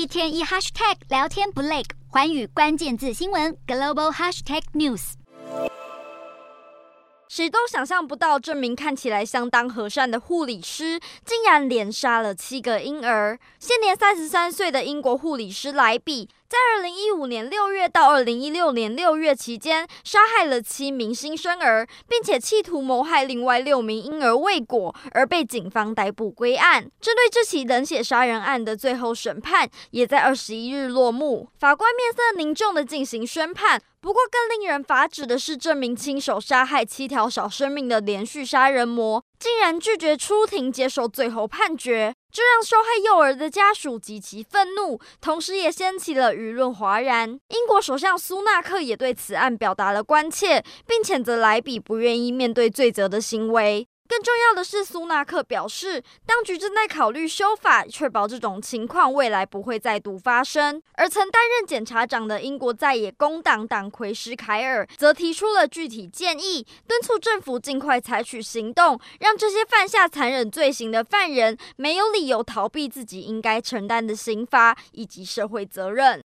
一天一 hashtag 聊天不累，环宇关键字新闻 global hashtag news。谁都想象不到，这名看起来相当和善的护理师，竟然连杀了七个婴儿。现年三十三岁的英国护理师莱比，在二零一五年六月到二零一六年六月期间，杀害了七名新生儿，并且企图谋害另外六名婴儿未果，而被警方逮捕归案。针对这起冷血杀人案的最后审判，也在二十一日落幕。法官面色凝重地进行宣判。不过，更令人发指的是，这名亲手杀害七条小生命的连续杀人魔，竟然拒绝出庭接受最后判决，这让受害幼儿的家属极其愤怒，同时也掀起了舆论哗然。英国首相苏纳克也对此案表达了关切，并谴责莱比不愿意面对罪责的行为。更重要的是，苏纳克表示，当局正在考虑修法，确保这种情况未来不会再度发生。而曾担任检察长的英国在野工党党魁施凯尔则提出了具体建议，敦促政府尽快采取行动，让这些犯下残忍罪行的犯人没有理由逃避自己应该承担的刑罚以及社会责任。